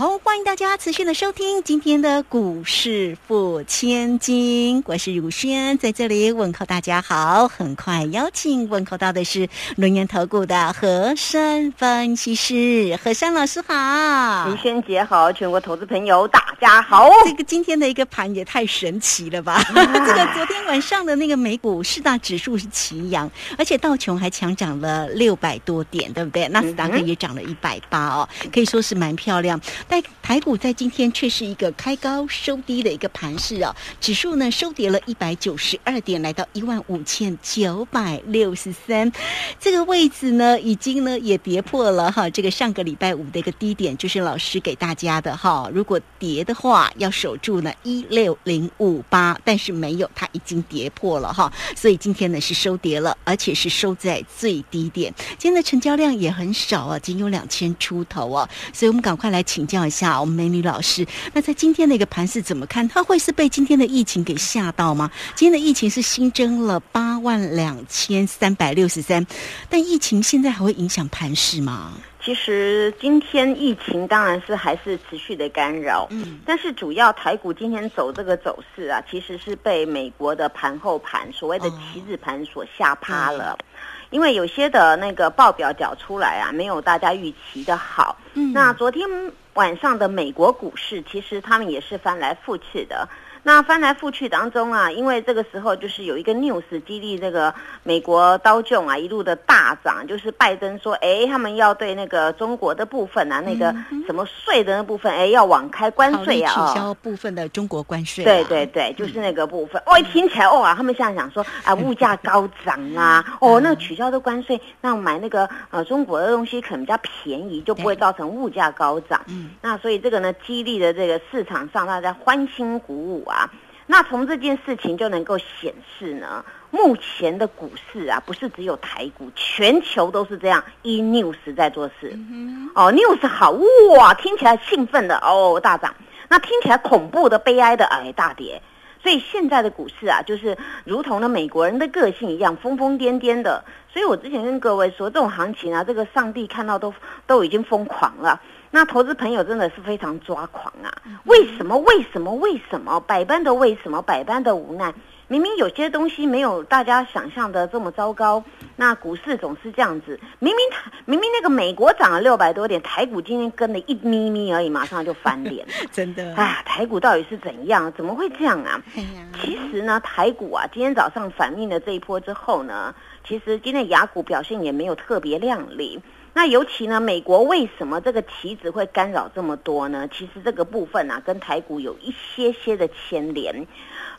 好，欢迎大家持续的收听今天的股市付千金，我是如轩，在这里问候大家好。很快邀请问候到的是轮源投顾的何山分析师，何山老师好，如轩姐好，全国投资朋友大家好。这个今天的一个盘也太神奇了吧！这个昨天晚上的那个美股四大指数是齐扬，而且道琼还强涨了六百多点，对不对？纳斯达克也涨了一百八哦，可以说是蛮漂亮。但台股在今天却是一个开高收低的一个盘势哦，指数呢收跌了一百九十二点，来到一万五千九百六十三，这个位置呢已经呢也跌破了哈，这个上个礼拜五的一个低点，就是老师给大家的哈，如果跌的话要守住呢一六零五八，但是没有，它已经跌破了哈，所以今天呢是收跌了，而且是收在最低点，今天的成交量也很少啊，仅有两千出头啊，所以我们赶快来请教。一下，我们美女老师，那在今天的一个盘是怎么看？它会是被今天的疫情给吓到吗？今天的疫情是新增了八万两千三百六十三，但疫情现在还会影响盘势吗？其实今天疫情当然是还是持续的干扰，嗯，但是主要台股今天走这个走势啊，其实是被美国的盘后盘所谓的棋子盘所吓趴了。因为有些的那个报表缴出来啊，没有大家预期的好。嗯，那昨天晚上的美国股市，其实他们也是翻来覆去的。那翻来覆去当中啊，因为这个时候就是有一个 news 激励这个美国刀琼啊一路的大涨，就是拜登说，哎，他们要对那个中国的部分啊，那个什么税的那部分，哎，要往开关税啊，取消部分的中国关税。对对对，就是那个部分。哦，一听起来哦啊，他们现在想说啊，物价高涨啊，哦，那取消的关税，那买那个呃中国的东西可能比较便宜，就不会造成物价高涨。嗯，那所以这个呢，激励的这个市场上大家欢欣鼓舞。啊，那从这件事情就能够显示呢，目前的股市啊，不是只有台股，全球都是这样。一 news 在做事，哦，news 好哇，听起来兴奋的哦，大涨；那听起来恐怖的、悲哀的，哎，大跌。所以现在的股市啊，就是如同呢美国人的个性一样，疯疯癫癫的。所以我之前跟各位说，这种行情啊，这个上帝看到都都已经疯狂了。那投资朋友真的是非常抓狂啊！为什么？为什么？为什么？百般的为什么？百般的无奈。明明有些东西没有大家想象的这么糟糕，那股市总是这样子。明明台明明那个美国涨了六百多点，台股今天跟了一咪咪而已，马上就翻脸。真的啊，台股到底是怎样？怎么会这样啊？其实呢，台股啊，今天早上反映了这一波之后呢，其实今天雅股表现也没有特别亮丽。那尤其呢，美国为什么这个棋子会干扰这么多呢？其实这个部分啊，跟台股有一些些的牵连。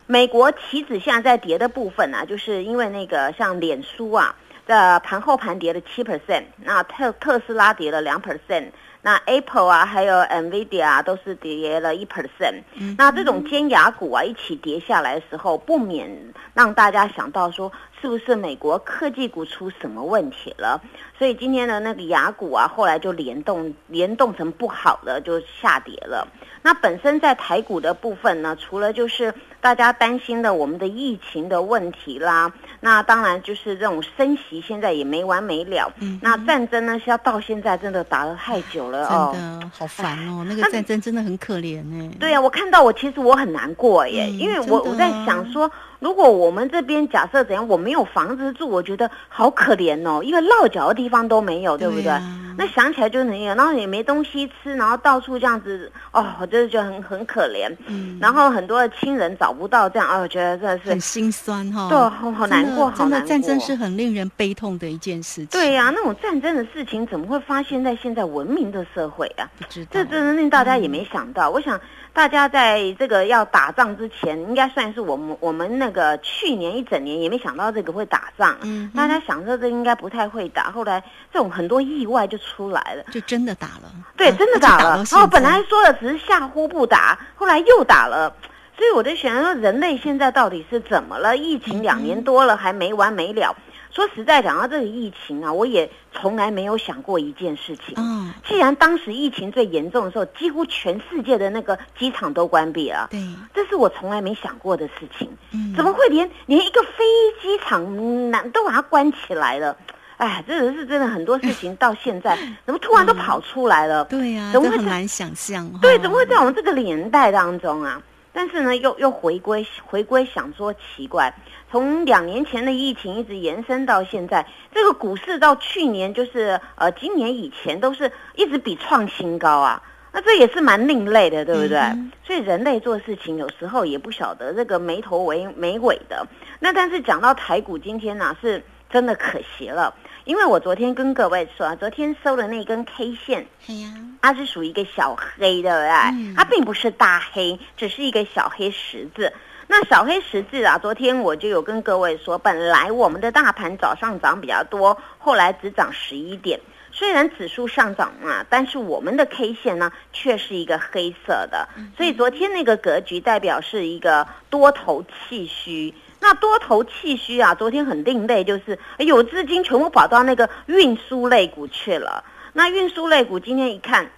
美国棋子现在在跌的部分啊，就是因为那个像脸书啊的盘后盘跌了七 percent，那特特斯拉跌了两 percent。那 Apple 啊，还有 Nvidia 啊，都是跌了一 percent。那这种尖牙股啊，一起跌下来的时候，不免让大家想到说，是不是美国科技股出什么问题了？所以今天的那个牙股啊，后来就联动联动成不好的，就下跌了。那本身在台股的部分呢，除了就是大家担心的我们的疫情的问题啦，那当然就是这种升息现在也没完没了。嗯，那战争呢，是要到现在真的打了太久了哦，真的好烦哦，那个战争真的很可怜呢。对呀，我看到我其实我很难过耶，因为我我在想说。如果我们这边假设怎样，我没有房子住，我觉得好可怜哦，因为落脚的地方都没有，对不对？那想起来就那样，然后也没东西吃，然后到处这样子，哦，我真的觉得很很可怜。嗯，然后很多的亲人找不到，这样，哦，我觉得真的是很心酸哈。对，好好难过，真的战争是很令人悲痛的一件事情。对呀，那种战争的事情怎么会发现在现在文明的社会啊？不知道，这真的令大家也没想到。我想。大家在这个要打仗之前，应该算是我们我们那个去年一整年也没想到这个会打仗。嗯，大家想说这应该不太会打，后来这种很多意外就出来了，就真的打了。对，真的打了。然后本来说的只是吓唬不打，后来又打了。所以我就想说，人类现在到底是怎么了？疫情两年多了还没完没了。说实在讲到这个疫情啊，我也从来没有想过一件事情。嗯，既然当时疫情最严重的时候，几乎全世界的那个机场都关闭了，对，这是我从来没想过的事情。嗯，怎么会连连一个飞机场难都把它关起来了？哎，这个是真的很多事情到现在怎么突然都跑出来了？对呀，怎么很难想象哈。对，怎么会在我们这个年代当中啊？但是呢，又又回归回归，想说奇怪，从两年前的疫情一直延伸到现在，这个股市到去年就是呃今年以前都是一直比创新高啊，那这也是蛮另类的，对不对？嗯所以人类做事情有时候也不晓得这个没头尾没尾的。那但是讲到台股今天呢、是真的可惜了，因为我昨天跟各位说啊，昨天收的那根 K 线。哎呀，它是属于一个小黑，对不对？嗯它并不是大黑，只是一个小黑十字。那小黑十字啊，昨天我就有跟各位说，本来我们的大盘早上涨比较多，后来只涨十一点。虽然指数上涨嘛，但是我们的 K 线呢却是一个黑色的，所以昨天那个格局代表是一个多头气虚。那多头气虚啊，昨天很另类，就是哎有资金全部跑到那个运输类股去了。那运输类股今天一看，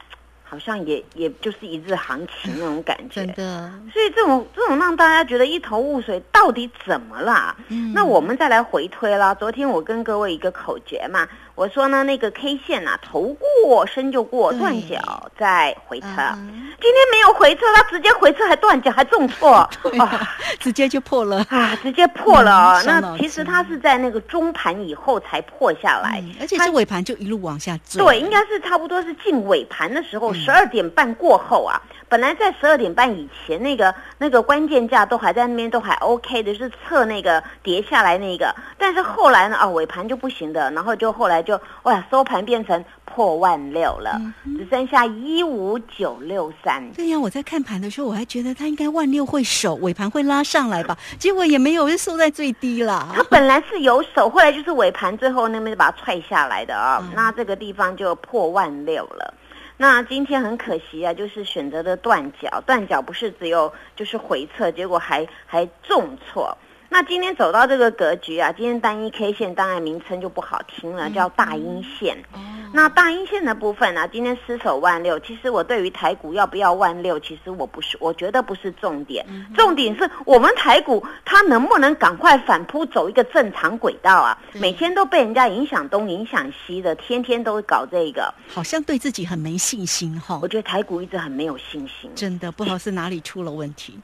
好像也也就是一日行情那种感觉。真的，所以这种这种让大家觉得一头雾水，到底怎么啦？嗯那我们再来回推啦。昨天我跟各位一个口诀嘛，我说呢，那个 K 线啊，头过身就过，断脚再回撤。嗯今天没有回撤，它直接回撤还断脚还重挫，对啊，直接就破了。啊，直接破了那其实筋它是在那个中盘以后才破下来，嗯而且它是尾盘就一路往下走。对，应该是差不多是进尾盘的时候，嗯十二点半过后啊。本来在十二点半以前，那个那个关键价都还在那边，都还 OK 的，是测那个跌下来那个。但是后来呢，啊，尾盘就不行的，然后就后来就哇，收盘变成破万六了，嗯只剩下一五九六三。对呀，我在看盘的时候，我还觉得它应该万六会守，尾盘会拉上来吧，结果也没有，就收在最低了。它本来是有守，后来就是尾盘最后那边把它踹下来的啊、嗯那这个地方就破万六了。那今天很可惜啊，就是选择的断脚，断脚不是只有就是回撤，结果还还重挫。那今天走到这个格局啊，今天单一 K 线当然名称就不好听了，叫大阴线。哦那大阴线的部分呢、今天失守万六，其实我对于台股要不要万六，其实我不是，我觉得不是重点，重点是我们台股它能不能赶快反扑走一个正常轨道啊？每天都被人家影响东影响西的，天天都搞这个，好像对自己很没信心哈我，觉得台股一直很没有信心。真的不知道是哪里出了问题。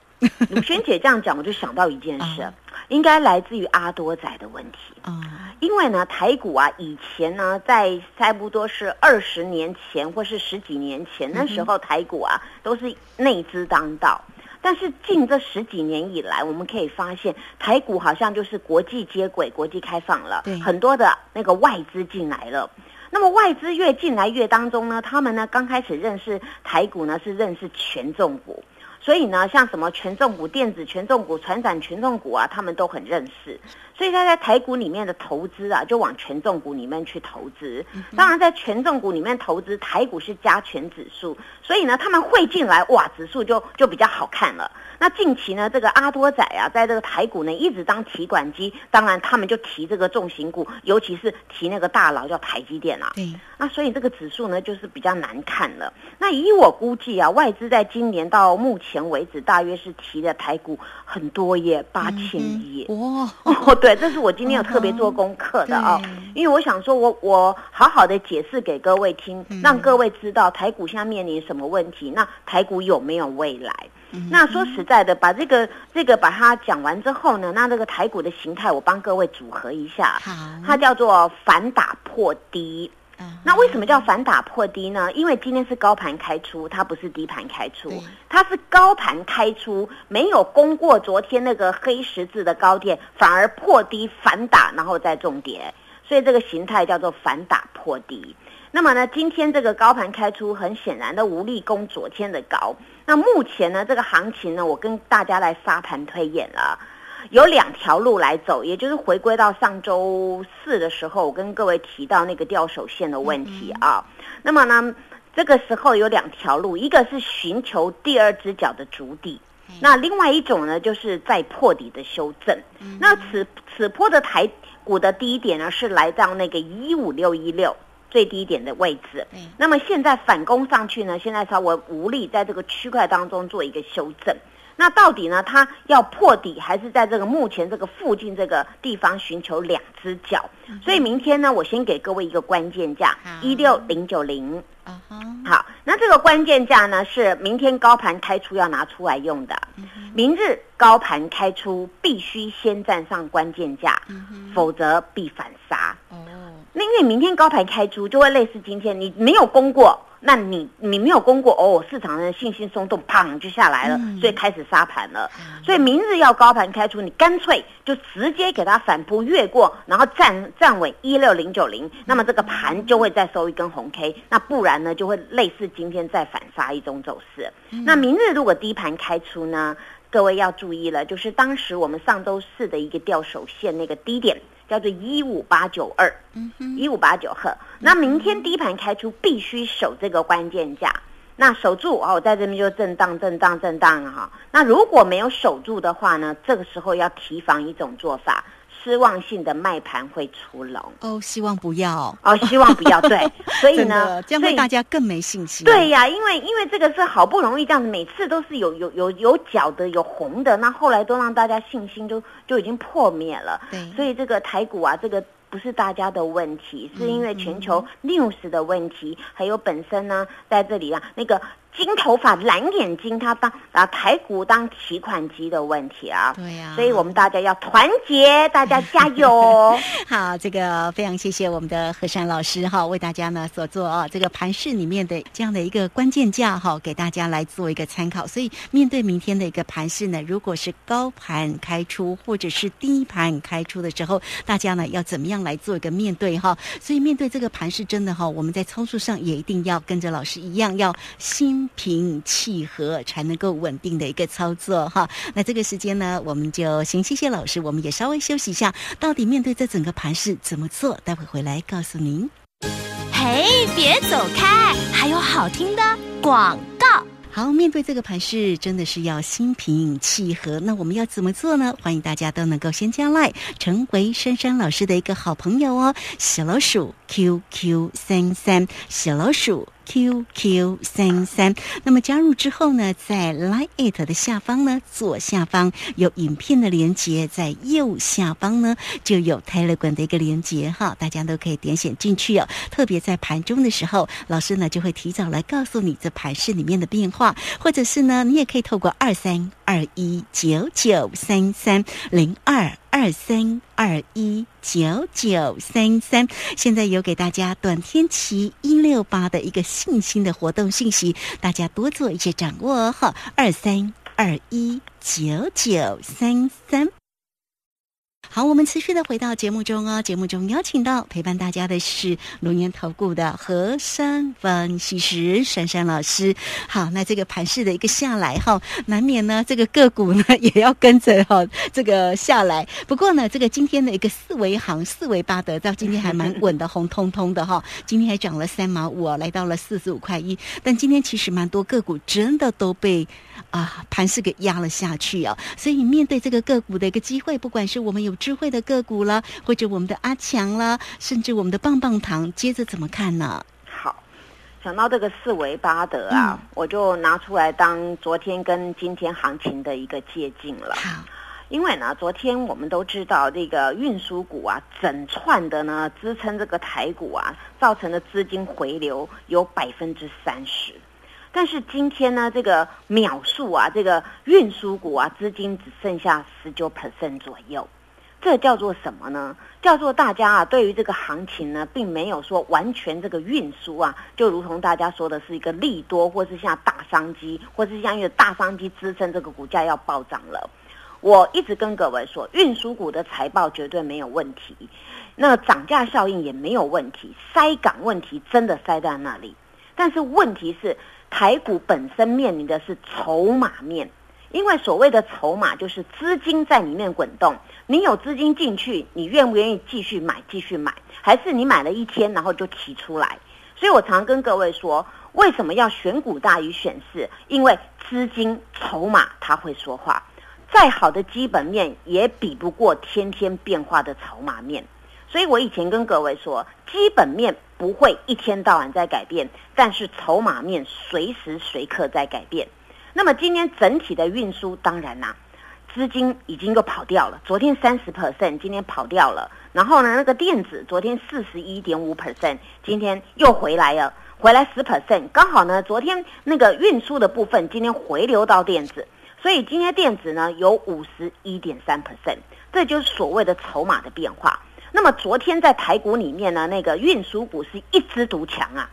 鲁轩姐这样讲，我就想到一件事啊，应该来自于阿多仔的问题。啊，因为呢，台股啊，以前呢，在差不多是二十年前或是十几年前，那时候台股啊都是内资当道。但是近这十几年以来，我们可以发现，台股好像就是国际接轨、国际开放了，很多的那个外资进来了。那么外资越进来越当中呢，他们呢刚开始认识台股呢是认识权重股，所以呢像什么权重股、电子权重股、船展权重股啊，他们都很认识。所以他在台股里面的投资啊，就往权重股里面去投资。当然，在权重股里面投资，台股是加权指数，所以呢，他们会进来，哇，指数就就比较好看了。那近期呢，这个阿多仔啊，在这个台股呢一直当提款机，当然他们就提这个重型股，尤其是提那个大佬叫台积电啊。对，那所以这个指数呢，就是比较难看了。那以我估计啊，外资在今年到目前为止，大约是提的台股很多耶，八千亿。哇，哦，对，这是我今天有特别做功课的哦，因为我想说我，我好好的解释给各位听，让各位知道台股现在面临什么问题，那台股有没有未来？那说实在的，把这个这个把它讲完之后呢，那这个台股的形态，我帮各位组合一下，它叫做反打破低。啊那为什么叫反打破低呢？因为今天是高盘开出，它不是低盘开出，它是高盘开出，没有攻过昨天那个黑十字的高点，反而破低反打，然后再重跌，所以这个形态叫做反打破低。那么呢，今天这个高盘开出，很显然的无力攻昨天的高。那目前呢，这个行情呢，我跟大家来沙盘推演了。有两条路来走，也就是回归到上周四的时候，我跟各位提到那个掉手线的问题啊。那么呢，这个时候有两条路，一个是寻求第二只脚的足底，那另外一种呢，就是在破底的修正。那此此波的台股的低点呢，是来到那个一五六一六最低点的位置。那么现在反攻上去呢，现在稍微无力在这个区块当中做一个修正。那到底呢？它要破底，还是在这个目前这个附近这个地方寻求两只脚？所以明天呢，我先给各位一个关键价，一六零九零。好，那这个关键价呢，是明天高盘开出要拿出来用的。明日高盘开出必须先站上关键价，否则必反杀。哦，那因为明天高盘开出就会类似今天，你没有攻过。那你你没有攻过哦，市场的信心松动，砰就下来了，所以开始杀盘了。所以明日要高盘开出，你干脆就直接给它反扑越过，然后站站稳一六零九零，那么这个盘就会再收一根红 K。那不然呢，就会类似今天再反杀一种走势。那明日如果低盘开出呢，各位要注意了，就是当时我们上周四的一个吊手线那个低点。叫做一五八九二，一五八九赫。那明天低盘开出必须守这个关键价，那守住哦，在这边就震荡、震荡、震荡哈。那如果没有守住的话呢，这个时候要提防一种做法。失望性的卖盘会出笼哦，希望不要哦，希望不要对，所以呢，这样会大家更没信心。对呀，因为因为这个是好不容易这样子，每次都是有有有有角的，有红的，那后来都让大家信心就就已经破灭了。对，所以这个台股啊，这个不是大家的问题，是因为全球 news 的问题，还有本身呢在这里啊那个。金头发、蓝眼睛，他当啊排骨当提款机的问题啊，对呀，所以我们大家要团结，大家加油。好，这个非常谢谢我们的何山老师哈，为大家呢所做啊这个盘市里面的这样的一个关键价哈，给大家来做一个参考。所以面对明天的一个盘市呢，如果是高盘开出或者是低盘开出的时候，大家呢要怎么样来做一个面对哈？所以面对这个盘市，真的哈，我们在操作上也一定要跟着老师一样，要心。平气和才能够稳定的一个操作哈，那这个时间呢，我们就先谢谢老师，我们也稍微休息一下。到底面对这整个盘势怎么做？待会回来告诉您。嘿，别走开，还有好听的广告。好，面对这个盘势，真的是要心平气和。那我们要怎么做呢？欢迎大家都能够先加赖，成为珊珊老师的一个好朋友哦。小老鼠 QQ 三三，小老鼠。QQ 三三，那么加入之后呢，在 Line It 的下方呢，左下方有影片的连接，在右下方呢就有 Telegram 的一个连接哈，大家都可以点选进去哦。特别在盘中的时候，老师呢就会提早来告诉你这盘市里面的变化，或者是呢，你也可以透过二三二一九九三三零二。二三二一九九三三，现在有给大家短天期一六八的一个信心的活动信息，大家多做一些掌握哈。二三二一九九三三。好，我们持续的回到节目中哦。节目中邀请到陪伴大家的是龙岩投顾的何山分析师珊珊老师。好，那这个盘势的一个下来哈，难免呢这个个股呢也要跟着哈这个下来。不过呢，这个今天的一个四维行、四维八德到今天还蛮稳的，红彤彤的哈。今天还涨了三毛五，来到了四十五块一。但今天其实蛮多个股真的都被啊盘势给压了下去啊。所以面对这个个股的一个机会，不管是我们有智慧的个股了，或者我们的阿强啦，甚至我们的棒棒糖，接着怎么看呢？好，想到这个四维八德啊，我就拿出来当昨天跟今天行情的一个借鉴了。好，因为呢，昨天我们都知道这个运输股啊，整串的呢支撑这个台股啊，造成的资金回流有百分之三十。但是今天呢，这个秒数啊，这个运输股啊，资金只剩下十九 percent 左右，这叫做什么呢？叫做大家啊，对于这个行情呢，并没有说完全这个运输啊，就如同大家说的是一个利多，或是像大商机，或是像一个大商机支撑这个股价要暴涨了。我一直跟各位说，运输股的财报绝对没有问题，那涨价效应也没有问题，塞港问题真的塞在那里，但是问题是。台股本身面临的是筹码面，因为所谓的筹码就是资金在里面滚动。你有资金进去，你愿不愿意继续买？继续买，还是你买了一天然后就提出来？所以我常跟各位说，为什么要选股大于选市？因为资金筹码它会说话，再好的基本面也比不过天天变化的筹码面。所以我以前跟各位说，基本面不会一天到晚在改变，但是筹码面随时随刻在改变。那么今天整体的运输，当然啦，资金已经又跑掉了。昨天三十 percent，今天跑掉了。然后呢，那个电子昨天四十一点五 percent，今天又回来了，回来十 percent，刚好呢，昨天那个运输的部分今天回流到电子，所以今天电子呢有五十一点三 percent，这就是所谓的筹码的变化。那么昨天在台股里面呢，那个运输股是一枝独强啊，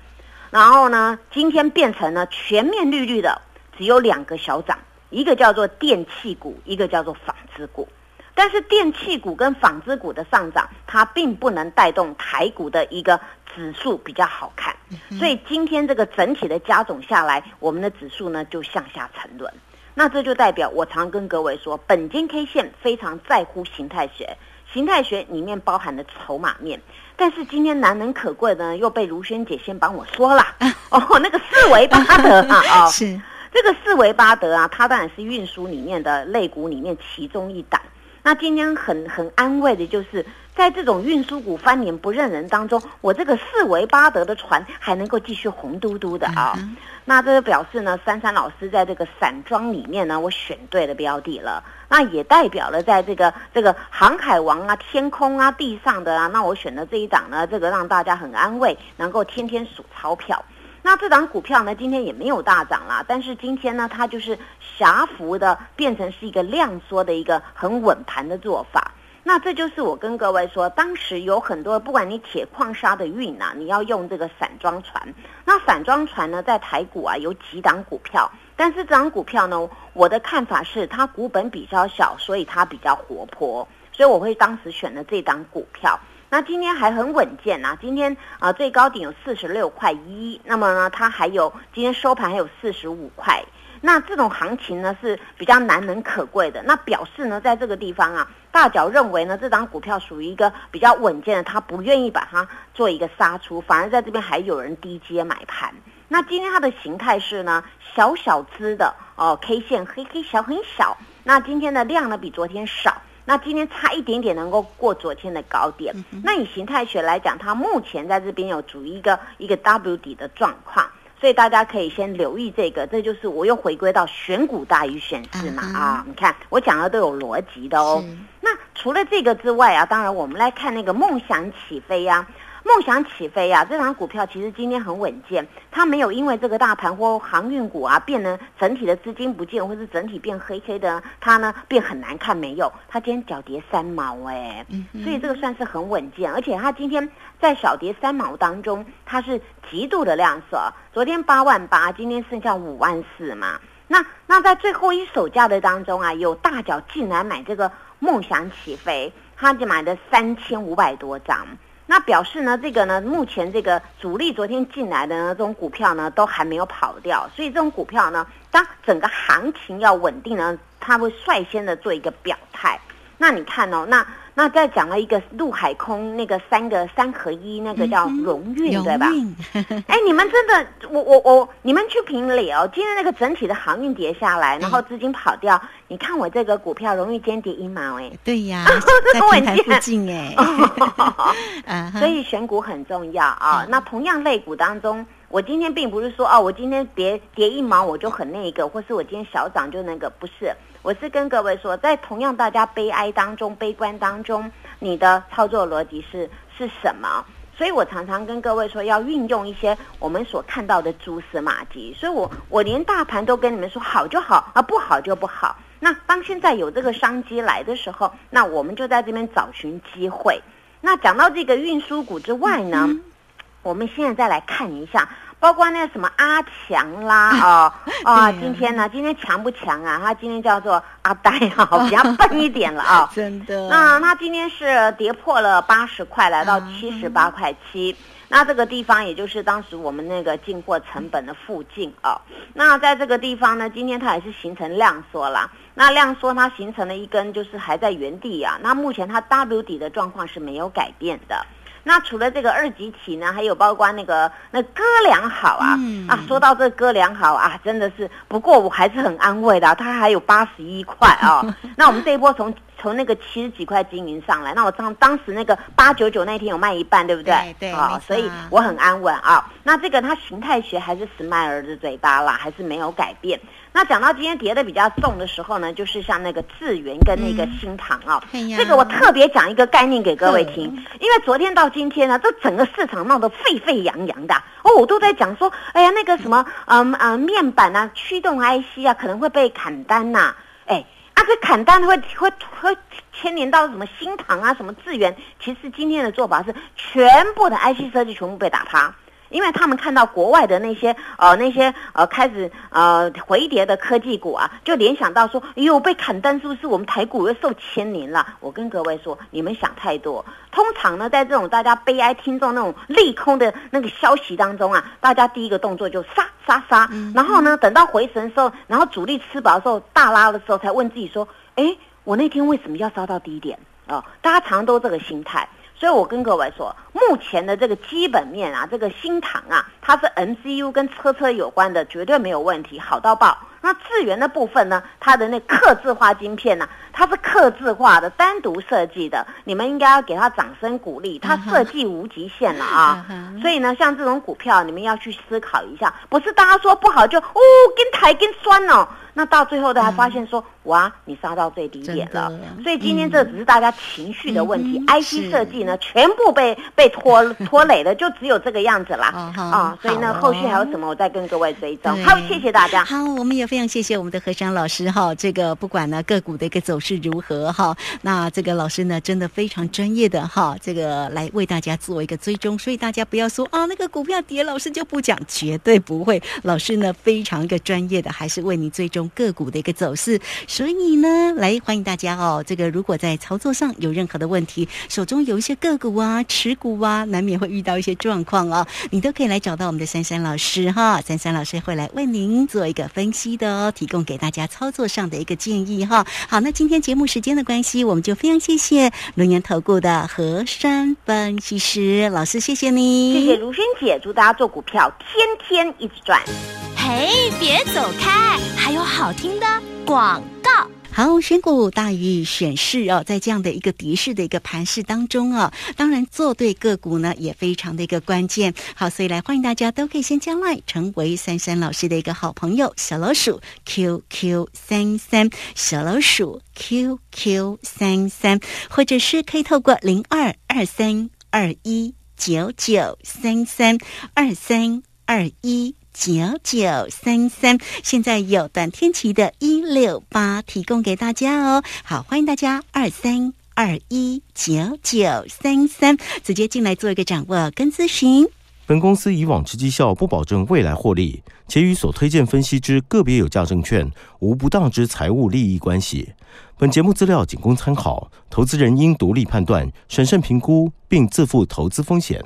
然后呢，今天变成了全面绿绿的，只有两个小涨，一个叫做电气股，一个叫做纺织股。但是电气股跟纺织股的上涨，它并不能带动台股的一个指数比较好看，所以今天这个整体的加总下来，我们的指数呢就向下沉沦。那这就代表我常跟各位说，本金 K 线非常在乎形态学。形态学里面包含的筹码面，但是今天难能可贵的呢，又被如萱姐先帮我说了。哦，那个四维巴德 啊，哦，是。这个四维巴德啊，它当然是运输里面的肋骨里面其中一档。那今天很很安慰的就是，在这种运输股翻脸不认人当中，我这个四维巴德的船还能够继续红嘟嘟的啊。那这就表示呢，珊珊老师在这个散装里面呢，我选对了标的了。那也代表了在这个这个航海王啊、天空啊、地上的啊，那我选的这一档呢，这个让大家很安慰，能够天天数钞票。那这档股票呢，今天也没有大涨啦，但是今天呢，它就是狭幅的变成是一个量缩的一个很稳盘的做法。那这就是我跟各位说，当时有很多不管你铁矿砂的运啊，你要用这个散装船。那散装船呢，在台股啊有几档股票，但是这档股票呢，我的看法是它股本比较小，所以它比较活泼，所以我会当时选了这档股票。那今天还很稳健呐，今天啊最高点有四十六块一，那么呢它还有今天收盘还有四十五块，那这种行情呢是比较难能可贵的，那表示呢在这个地方啊，大脚认为呢这张股票属于一个比较稳健的，他不愿意把它做一个杀出，反而在这边还有人低阶买盘。那今天它的形态是呢小小只的哦，K 线黑黑小很小，那今天的量呢比昨天少。那今天差一点点能够过昨天的高点，那以形态学来讲，它目前在这边有处于一个一个 W 底的状况，所以大家可以先留意这个，这就是我又回归到选股大于选市嘛啊，你看我讲的都有逻辑的哦。那除了这个之外啊，当然我们来看那个梦想起飞呀。梦想起飞呀！这张股票其实今天很稳健，它没有因为这个大盘或航运股啊变得整体的资金不见，或是整体变黑黑的，它呢变很难看。没有，它今天小跌三毛哎，所以这个算是很稳健。而且它今天在小跌三毛当中，它是极度的亮色。昨天八万八，今天剩下五万四嘛。那那在最后一手价的当中啊，有大脚竟然买这个梦想起飞，他就买了三千五百多张。那表示呢，这个呢，目前这个主力昨天进来的呢，这种股票呢，都还没有跑掉，所以这种股票呢，当整个行情要稳定呢，它会率先的做一个表态。那你看哦，那。那再讲了一个陆海空那个三个三合一，那个叫荣运，对吧？哎，你们真的，我我我，你们去评理哦。今天那个整体的航运跌下来，然后资金跑掉，你看我这个股票荣誉间跌一毛，哎，对呀，在平台附近哎，所以选股很重要啊。那同样类股当中。我今天并不是说哦，我今天跌跌一毛我就很那个，或是我今天小涨就那个，不是。我是跟各位说，在同样大家悲哀当中、悲观当中，你的操作逻辑是是什么？所以我常常跟各位说，要运用一些我们所看到的蛛丝马迹。所以我我连大盘都跟你们说好就好啊，不好就不好。那当现在有这个商机来的时候，那我们就在这边找寻机会。那讲到这个运输股之外呢？我们现在再来看一下，包括那个什么阿强啦，哦啊，今天呢，今天强不强啊？他今天叫做阿呆啊，比较笨一点了啊，真的。那他今天是跌破了八十块，来到七十八块七。那这个地方也就是当时我们那个进货成本的附近啊。那在这个地方呢，今天它也是形成量缩啦。那量缩它形成了一根就是还在原地啊。那目前它 W 底的状况是没有改变的。那除了这个二级体呢，还有包括那个那哥良好啊、嗯啊，说到这哥良好啊，真的是，不过我还是很安慰的啊、它还有八十一块啊。那我们这一波从从那个七十几块经营上来，那我当当时那个八九九那天有卖一半，对不对？对啊所以我很安稳啊。那这个它形态学还是史迈尔的嘴巴啦，还是没有改变。那讲到今天跌的比较重的时候呢，就是像那个智源跟那个新塘啊，哎呀。这个我特别讲一个概念给各位听，因为昨天到今天呢，这整个市场闹得沸沸扬扬的哦，我都在讲说，哎呀，那个什么，嗯嗯，面板啊，驱动 IC 啊，可能会被砍单呐、哎，啊，这砍单会会会牵连到什么新塘啊，什么智源，其实今天的做法是全部的 IC 设计全部被打趴。因为他们看到国外的那些呃那些呃开始呃回跌的科技股啊，就联想到说，哎呦被砍单是不是我们台股又受牵连了？我跟各位说，你们想太多。通常呢，在这种大家悲哀听众那种利空的那个消息当中啊，大家第一个动作就杀杀杀，然后呢，等到回神的时候，然后主力吃饱的时候大拉的时候，才问自己说，哎，我那天为什么要杀到低点？哦，大家常常都这个心态。所以我跟各位说，目前的这个基本面啊，这个新塘啊，它是 MCU 跟车车有关的，绝对没有问题，好到爆。那智源的部分呢，它的那刻字化晶片呢、它是刻字化的，单独设计的，你们应该要给它掌声鼓励，它设计无极限了啊！所以呢，像这种股票，你们要去思考一下，不是大家说不好就哦跟抬跟酸哦，那到最后大家发现说、哇，你杀到最低点了。所以今天这只是大家情绪的问题、嗯 i 是 c 设计呢全部被被拖 拖累了，就只有这个样子啦。啊，所以呢，哦后续还有什么，我再跟各位追踪。好，谢谢大家。好，我们也非常谢谢我们的何山老师哈。这个不管呢个股的一个走势如何哈，那这个老师呢真的非常专业的哈，这个来为大家做一个追踪，所以大家不要说啊那个股票跌，老师就不讲，绝对不会。老师呢非常一个专业的，还是为你追踪个股的一个走势。所以呢，来欢迎大家哦。这个如果在操作上有任何的问题，手中有一些个股啊、持股啊，难免会遇到一些状况哦，你都可以来找到我们的珊珊老师哈。珊珊老师会来为您做一个分析的哦，提供给大家操作上的一个建议哈。好，那今天节目时间的关系，我们就非常谢谢龙岩投顾的何山分析师老师，谢谢你，谢谢如萱姐，祝大家做股票天天一直赚。嘿，别走开，还有好听的广告。好，选股大于选市哦，在这样的一个敌视的一个盘势当中啊、当然做对个股呢也非常的一个关键。好，所以来欢迎大家都可以先加来成为珊珊老师的一个好朋友，小老鼠 QQ 三三，小老鼠 QQ 三三，或者是可以透过零二二三二一九九三三二三二一。九九三三，现在有短天期的一六八提供给大家哦。好，欢迎大家二三二一九九三三直接进来做一个掌握跟咨询。本公司以往之绩效不保证未来获利，且与所推荐分析之个别有价证券无不当之财务利益关系。本节目资料仅供参考，投资人应独立判断、审慎评估，并自负投资风险。